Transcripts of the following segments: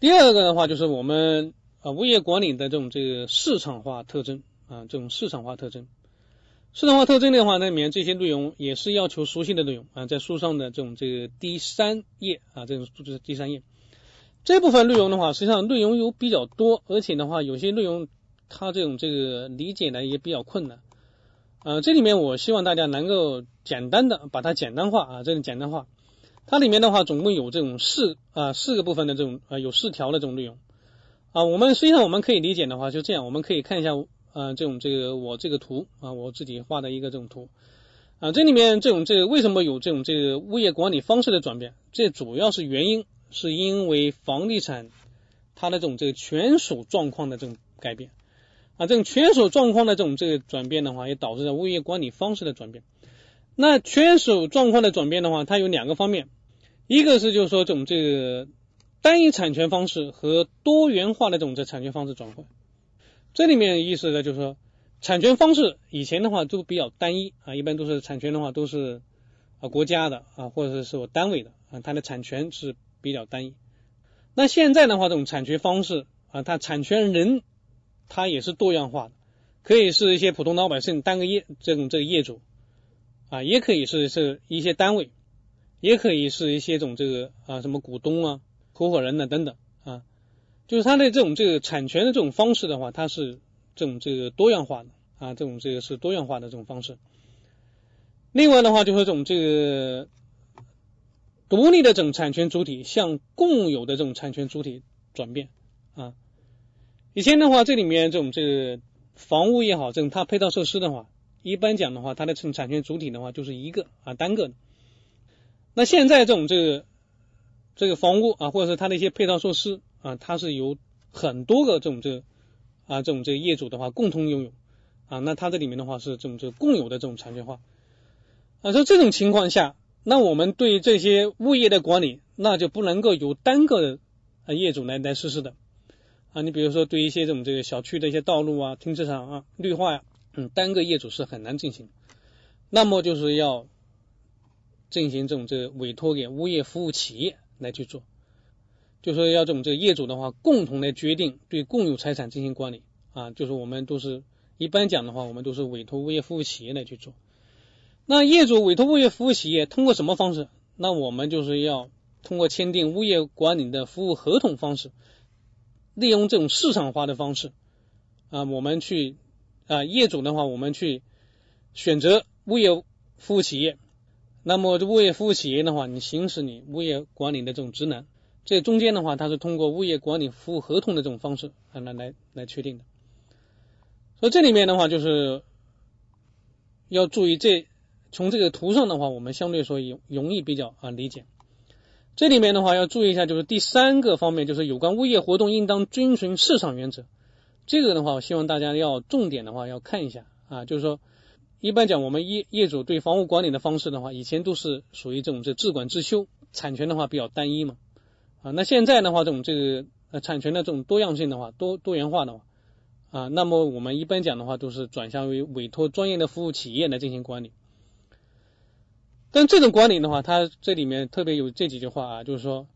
第二个的话就是我们啊物业管理的这种这个市场化特征啊这种市场化特征。市场化特征的话，那里面这些内容也是要求熟悉的内容啊，在书上的这种这个第三页啊，这种就是第三页这部分内容的话，实际上内容有比较多，而且的话，有些内容它这种这个理解呢也比较困难啊。这里面我希望大家能够简单的把它简单化啊，这种简单化。它里面的话总共有这种四啊四个部分的这种啊有四条的这种内容啊。我们实际上我们可以理解的话就这样，我们可以看一下。啊，这种这个我这个图啊，我自己画的一个这种图啊，这里面这种这个为什么有这种这个物业管理方式的转变？这主要是原因是因为房地产它的这种这个权属状况的这种改变啊，这种权属状况的这种这个转变的话，也导致了物业管理方式的转变。那权属状况的转变的话，它有两个方面，一个是就是说这种这个单一产权方式和多元化的这种这产权方式转换。这里面意思呢，就是说，产权方式以前的话都比较单一啊，一般都是产权的话都是啊国家的啊，或者是我单位的啊，它的产权是比较单一。那现在的话，这种产权方式啊，它产权人他也是多样化的，可以是一些普通老百姓单个业这种这个业主啊，也可以是是一些单位，也可以是一些种这个啊什么股东啊、合伙人呢等等啊。就是它的这种这个产权的这种方式的话，它是这种这个多样化的啊，这种这个是多样化的这种方式。另外的话，就是这种这个独立的这种产权主体向共有的这种产权主体转变啊。以前的话，这里面这种这个房屋也好，这种它配套设施的话，一般讲的话，它的这种产权主体的话就是一个啊单个的。那现在这种这个这个房屋啊，或者是它的一些配套设施。啊，它是由很多个这种这个啊这种这个业主的话共同拥有啊，那它这里面的话是这种这个共有的这种产权化啊，所以这种情况下，那我们对这些物业的管理，那就不能够由单个啊业主来来实施的啊，你比如说对一些这种这个小区的一些道路啊、停车场啊、绿化呀，嗯，单个业主是很难进行，那么就是要进行这种这个委托给物业服务企业来去做。就说要这种这个业主的话，共同来决定对共有财产进行管理啊，就是我们都是一般讲的话，我们都是委托物业服务企业来去做。那业主委托物业服务企业通过什么方式？那我们就是要通过签订物业管理的服务合同方式，利用这种市场化的方式啊，我们去啊业主的话，我们去选择物业服务企业。那么这物业服务企业的话，你行使你物业管理的这种职能。这中间的话，它是通过物业管理服务合同的这种方式啊来来来确定的。所以这里面的话，就是要注意这从这个图上的话，我们相对说容容易比较啊理解。这里面的话要注意一下，就是第三个方面，就是有关物业活动应当遵循市场原则。这个的话，我希望大家要重点的话要看一下啊，就是说一般讲我们业业主对房屋管理的方式的话，以前都是属于这种这自管自修，产权的话比较单一嘛。啊，那现在的话，这种这个呃产权的这种多样性的话，多多元化的话，啊，那么我们一般讲的话，都是转向于委托专业的服务企业来进行管理。但这种管理的话，它这里面特别有这几句话啊，就是说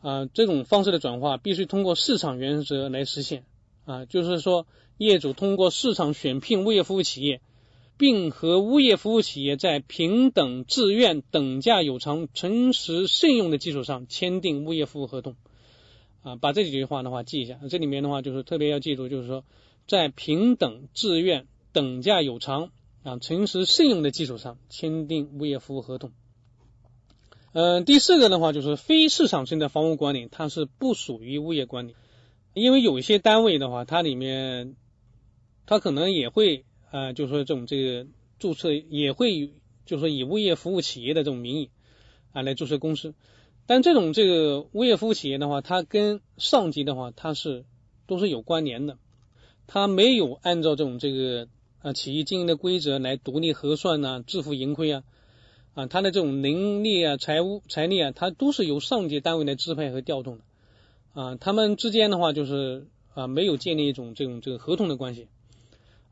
啊，这种方式的转化必须通过市场原则来实现啊，就是说业主通过市场选聘物业服务企业。并和物业服务企业在平等、自愿、等价有偿、诚实信用的基础上签订物业服务合同。啊，把这几句话的话记一下。这里面的话就是特别要记住，就是说在平等、自愿、等价有偿啊、诚实信用的基础上签订物业服务合同。嗯，第四个的话就是非市场性的房屋管理，它是不属于物业管理，因为有一些单位的话，它里面它可能也会。啊，就是说这种这个注册也会，就是说以物业服务企业的这种名义啊来注册公司，但这种这个物业服务企业的话，它跟上级的话，它是都是有关联的，它没有按照这种这个啊企业经营的规则来独立核算呐，自负盈亏啊，啊，它的这种能力啊、财务财力啊，它都是由上级单位来支配和调动的。啊，他们之间的话就是啊没有建立一种这种这个合同的关系。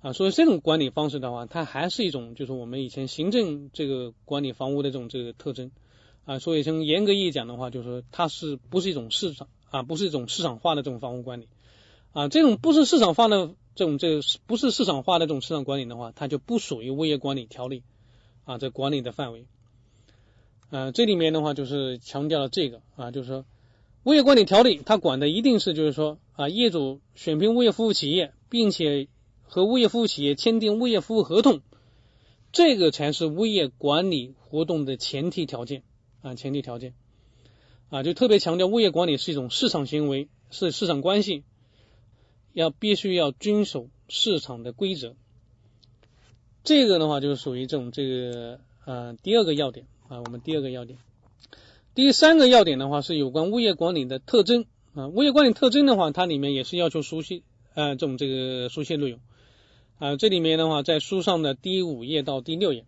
啊，所以这种管理方式的话，它还是一种就是我们以前行政这个管理房屋的这种这个特征啊。所以从严格意义讲的话，就是说它是不是一种市场啊，不是一种市场化的这种房屋管理啊，这种不是市场化的这种这个不是市场化的这种市场管理的话，它就不属于物业管理条例啊这管理的范围。呃，这里面的话就是强调了这个啊，就是说物业管理条例它管的一定是就是说啊业主选聘物业服务企业，并且和物业服务企业签订物业服务合同，这个才是物业管理活动的前提条件啊前提条件。啊，就特别强调物业管理是一种市场行为，是市场关系，要必须要遵守市场的规则。这个的话就是属于这种这个呃第二个要点啊，我们第二个要点。第三个要点的话是有关物业管理的特征啊，物业管理特征的话，它里面也是要求熟悉啊这种这个熟悉内容啊，这里面的话在书上的第五页到第六页。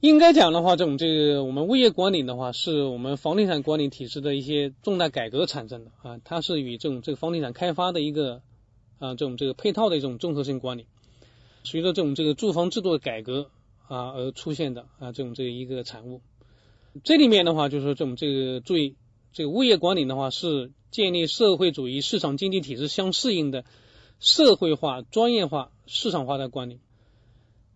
应该讲的话，这种这个我们物业管理的话，是我们房地产管理体制的一些重大改革产生的啊，它是与这种这个房地产开发的一个啊这种这个配套的一种综合性管理，随着这种这个住房制度的改革啊而出现的啊这种这一个产物。这里面的话，就是说这种这个注意这个物业管理的话，是建立社会主义市场经济体制相适应的社会化、专业化、市场化的管理。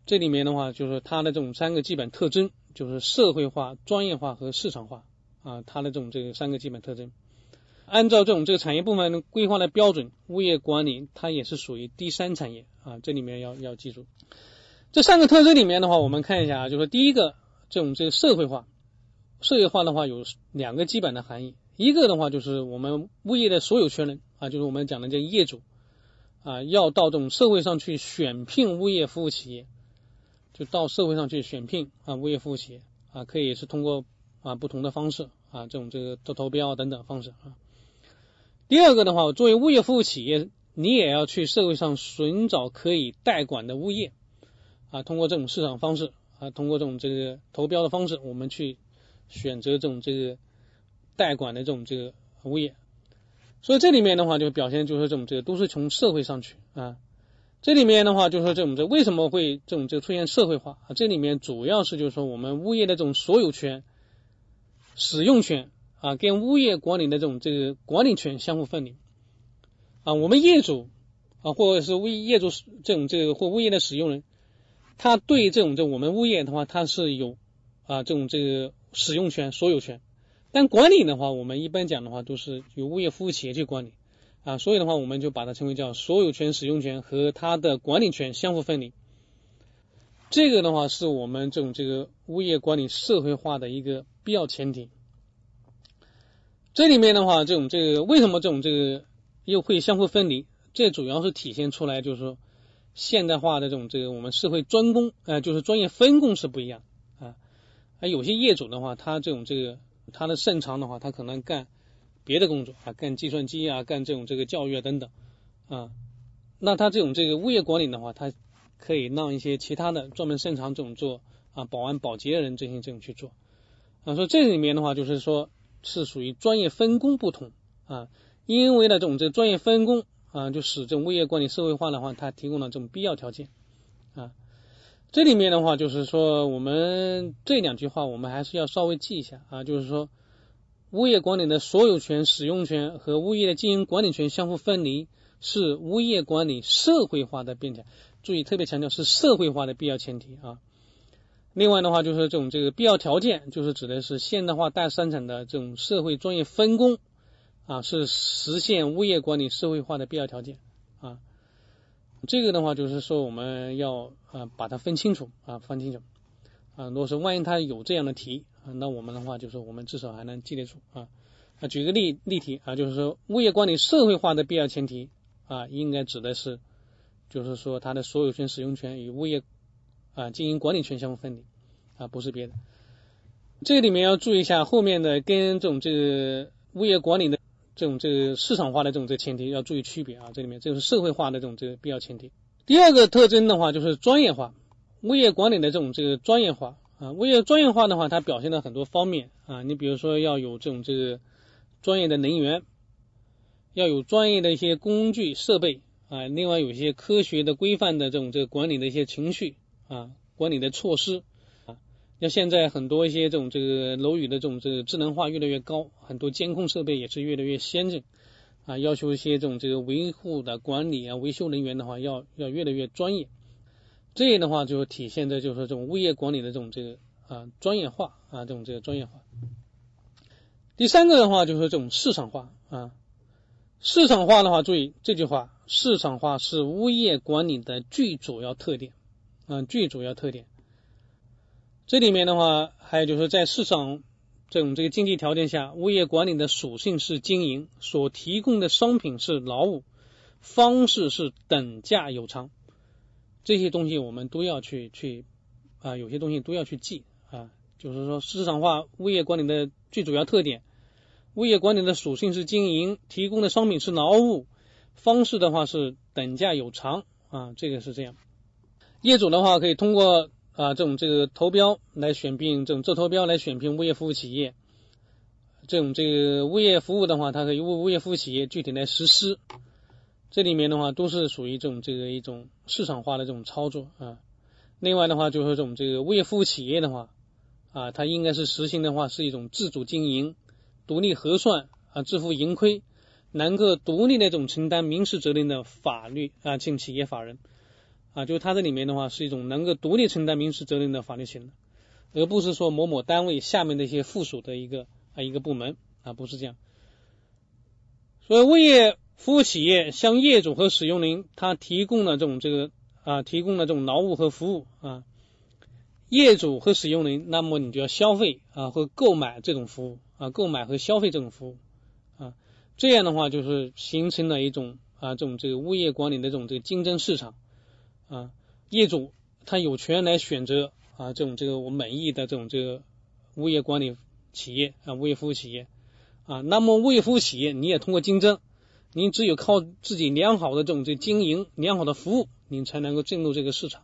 这里面的话，就是它的这种三个基本特征，就是社会化、专业化和市场化啊，它的这种这个三个基本特征。按照这种这个产业部门规划的标准，物业管理它也是属于第三产业啊，这里面要要记住。这三个特征里面的话，我们看一下啊，就是第一个这种这个社会化，社会化的话有两个基本的含义，一个的话就是我们物业的所有权人啊，就是我们讲的这业主啊，要到这种社会上去选聘物业服务企业。就到社会上去选聘啊，物业服务企业啊，可以是通过啊不同的方式啊，这种这个投投标等等方式啊。第二个的话，作为物业服务企业，你也要去社会上寻找可以代管的物业啊，通过这种市场方式啊，通过这种这个投标的方式，我们去选择这种这个代管的这种这个物业。所以这里面的话，就表现就是这种这个都是从社会上去啊。这里面的话，就是说这种这为什么会这种这出现社会化啊？这里面主要是就是说我们物业的这种所有权、使用权啊，跟物业管理的这种这个管理权相互分离啊。我们业主啊，或者是物业主这种这个或物业的使用人，他对这种这我们物业的话，他是有啊这种这个使用权、所有权，但管理的话，我们一般讲的话，都是由物业服务企业去管理。啊，所以的话，我们就把它称为叫所有权、使用权和它的管理权相互分离。这个的话，是我们这种这个物业管理社会化的一个必要前提。这里面的话，这种这个为什么这种这个又会相互分离？这主要是体现出来就是说现代化的这种这个我们社会专工啊，就是专业分工是不一样啊。而，有些业主的话，他这种这个他的擅长的话，他可能干。别的工作啊，干计算机啊，干这种这个教育啊等等啊，那他这种这个物业管理的话，他可以让一些其他的专门擅长这种做啊保安保洁的人进行这种去做啊。所以这里面的话，就是说是属于专业分工不同啊，因为呢这种这专业分工啊，就使这种物业管理社会化的话，它提供了这种必要条件啊。这里面的话，就是说我们这两句话，我们还是要稍微记一下啊，就是说。物业管理的所有权、使用权和物业的经营管理权相互分离，是物业管理社会化的变化。注意，特别强调是社会化的必要前提啊。另外的话，就是这种这个必要条件，就是指的是现代化大生产的这种社会专业分工啊，是实现物业管理社会化的必要条件啊。这个的话，就是说我们要啊把它分清楚啊，分清楚啊。如果说万一他有这样的题。啊，那我们的话就是我们至少还能记得住啊。啊，举个例例题啊，就是说物业管理社会化的必要前提啊，应该指的是，就是说它的所有权、使用权与物业啊经营管理权相互分离啊，不是别的。这里面要注意一下后面的跟这种这个物业管理的这种这个市场化的这种这前提要注意区别啊。这里面这个是社会化的这种这个必要前提。第二个特征的话就是专业化，物业管理的这种这个专业化。啊，物业专业化的话，它表现了很多方面啊。你比如说要有这种这个专业的能源，要有专业的一些工具设备啊。另外有一些科学的规范的这种这个管理的一些程序啊，管理的措施啊。像现在很多一些这种这个楼宇的这种这个智能化越来越高，很多监控设备也是越来越先进啊，要求一些这种这个维护的管理啊、维修人员的话要要越来越专业。这样的话就体现在就是这种物业管理的这种这个啊专业化啊这种这个专业化。第三个的话就是这种市场化啊，市场化的话，注意这句话，市场化是物业管理的最主要特点啊，最主要特点。这里面的话，还有就是在市场这种这个经济条件下，物业管理的属性是经营，所提供的商品是劳务，方式是等价有偿，这些东西我们都要去去啊，有些东西都要去记啊。就是说，市场化物业管理的最主要特点，物业管理的属性是经营，提供的商品是劳务，方式的话是等价有偿啊，这个是这样。业主的话可以通过啊这种这个投标来选聘这种这投标来选聘物业服务企业，这种这个物业服务的话，它可以物物业服务企业具体来实施。这里面的话都是属于这种这个一种市场化的这种操作啊。另外的话就是这种这个物业服务企业的话。啊，它应该是实行的话是一种自主经营、独立核算啊、自负盈亏，能够独立那种承担民事责任的法律啊性企业法人啊，就是它这里面的话是一种能够独立承担民事责任的法律型的，而不是说某某单位下面的一些附属的一个啊一个部门啊，不是这样。所以物业服务企业向业主和使用人，他提供了这种这个啊，提供了这种劳务和服务啊。业主和使用人，那么你就要消费啊，或购买这种服务啊，购买和消费这种服务啊，这样的话就是形成了一种啊，这种这个物业管理的这种这个竞争市场啊，业主他有权来选择啊，这种这个我满意的这种这个物业管理企业啊，物业服务企业啊，那么物业服务企业你也通过竞争，你只有靠自己良好的这种这经营、良好的服务，你才能够进入这个市场。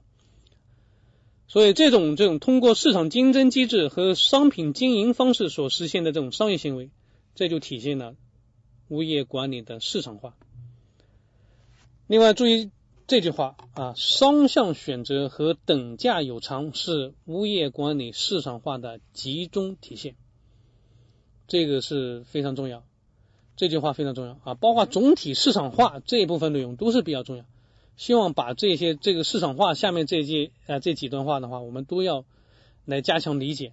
所以，这种这种通过市场竞争机制和商品经营方式所实现的这种商业行为，这就体现了物业管理的市场化。另外，注意这句话啊，双向选择和等价有偿是物业管理市场化的集中体现，这个是非常重要。这句话非常重要啊，包括总体市场化这一部分内容都是比较重要。希望把这些这个市场化下面这些啊这几段话的话，我们都要来加强理解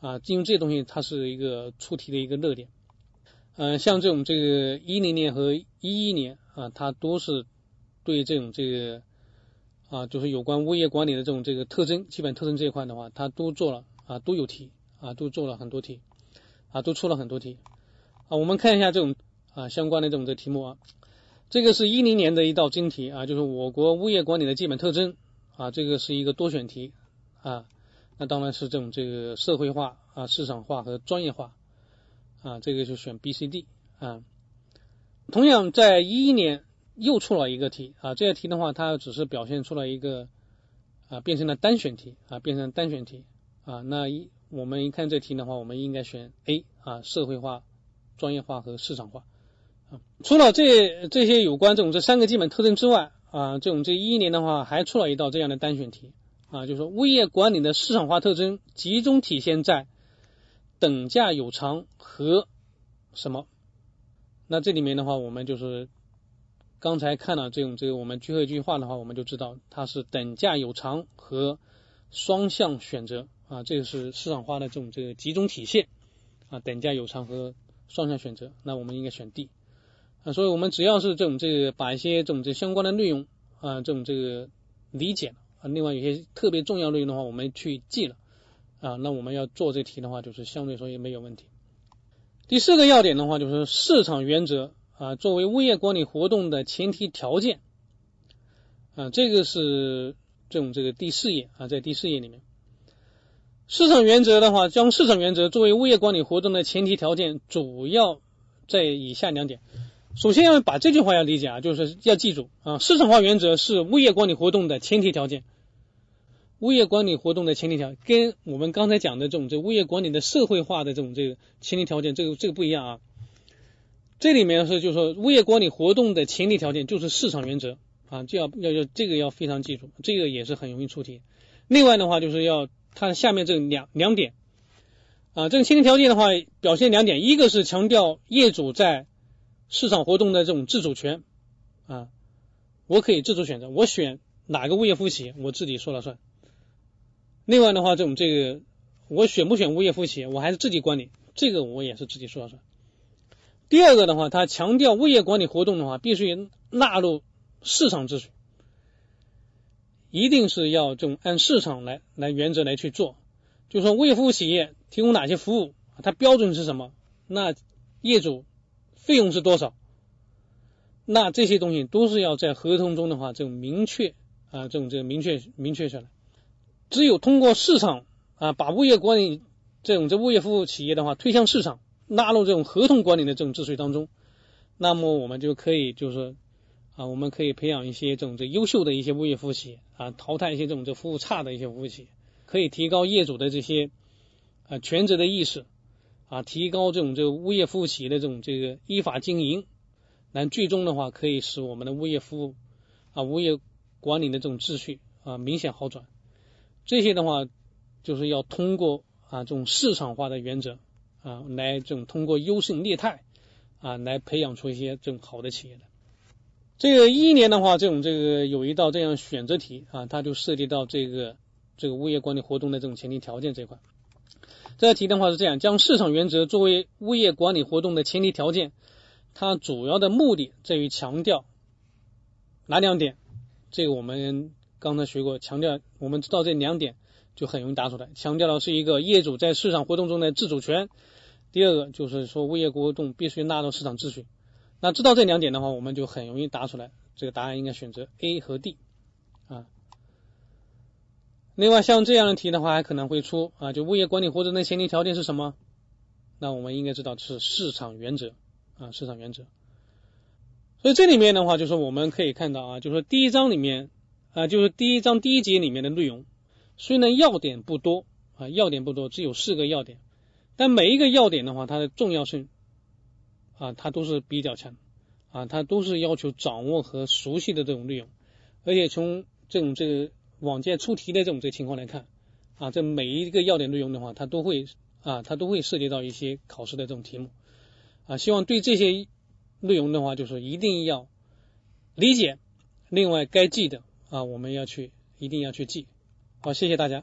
啊，因为这东西它是一个出题的一个热点。嗯，像这种这个一零年和一一年啊，它都是对这种这个啊，就是有关物业管理的这种这个特征、基本特征这一块的话，它都做了啊，都有题啊，都做了很多题啊，都出了很多题啊。我们看一下这种啊相关的这种这题目啊。这个是一零年的一道真题啊，就是我国物业管理的基本特征啊，这个是一个多选题啊，那当然是这种这个社会化啊、市场化和专业化啊，这个就选 B、C、D 啊。同样，在一一年又出了一个题啊，这个题的话，它只是表现出了一个啊，变成了单选题啊，变成单选题啊。那一我们一看这题的话，我们应该选 A 啊，社会化、专业化和市场化啊。除了这这些有关这种这三个基本特征之外啊，这种这一年的话还出了一道这样的单选题啊，就是说物业管理的市场化特征集中体现在等价有偿和什么？那这里面的话，我们就是刚才看了这种这个我们最后一句话的话，我们就知道它是等价有偿和双向选择啊，这个是市场化的这种这个集中体现啊，等价有偿和双向选择，那我们应该选 D。啊，所以我们只要是这种这个把一些这种这相关的内容啊，这种这个理解了啊，另外有些特别重要内容的话，我们去记了啊，那我们要做这题的话，就是相对说也没有问题。第四个要点的话，就是市场原则啊，作为物业管理活动的前提条件啊，这个是这种这个第四页啊，在第四页里面，市场原则的话，将市场原则作为物业管理活动的前提条件，主要在以下两点。首先要把这句话要理解啊，就是要记住啊，市场化原则是物业管理活动的前提条件。物业管理活动的前提条跟我们刚才讲的这种这物业管理的社会化的这种这个前提条件，这个这个不一样啊。这里面是就是说物业管理活动的前提条件就是市场原则啊，就要要要这个要非常记住，这个也是很容易出题。另外的话就是要看下面这两两点啊，这个前提条件的话，表现两点，一个是强调业主在市场活动的这种自主权啊，我可以自主选择，我选哪个物业服务企业，我自己说了算。另外的话，这种这个我选不选物业服务企业，我还是自己管理，这个我也是自己说了算。第二个的话，它强调物业管理活动的话，必须纳入市场秩序。一定是要这种按市场来来原则来去做，就说物业服务企业提供哪些服务，它标准是什么？那业主费用是多少？那这些东西都是要在合同中的话，这种明确啊，这种这个明确明确下来。只有通过市场啊，把物业管理这种这物业服务企业的话推向市场，纳入这种合同管理的这种秩序当中，那么我们就可以就是。啊，我们可以培养一些这种这优秀的一些物业服务企业啊，淘汰一些这种这服务差的一些服务企业，可以提高业主的这些啊全责的意识啊，提高这种这个物业服务企业的这种这个依法经营，那最终的话可以使我们的物业服务啊物业管理的这种秩序啊明显好转。这些的话就是要通过啊这种市场化的原则啊来这种通过优胜劣汰啊来培养出一些这种好的企业的。这个一年的话，这种这个有一道这样选择题啊，它就涉及到这个这个物业管理活动的这种前提条件这一块。这道题的话是这样：将市场原则作为物业管理活动的前提条件，它主要的目的在于强调哪两点？这个我们刚才学过，强调我们知道这两点就很容易答出来。强调的是一个业主在市场活动中的自主权，第二个就是说物业活动必须纳入市场秩序。那知道这两点的话，我们就很容易答出来。这个答案应该选择 A 和 D 啊。另外，像这样的题的话，还可能会出啊，就物业管理活动的前提条件是什么？那我们应该知道是市场原则啊，市场原则。所以这里面的话，就是我们可以看到啊，就是第一章里面啊，就是第一章第一节里面的内容，虽然要点不多啊，要点不多，只有四个要点，但每一个要点的话，它的重要性。啊，它都是比较强，啊，它都是要求掌握和熟悉的这种内容，而且从这种这个往届出题的这种这情况来看，啊，这每一个要点内容的话，它都会啊，它都会涉及到一些考试的这种题目，啊，希望对这些内容的话，就是一定要理解，另外该记的啊，我们要去一定要去记，好，谢谢大家。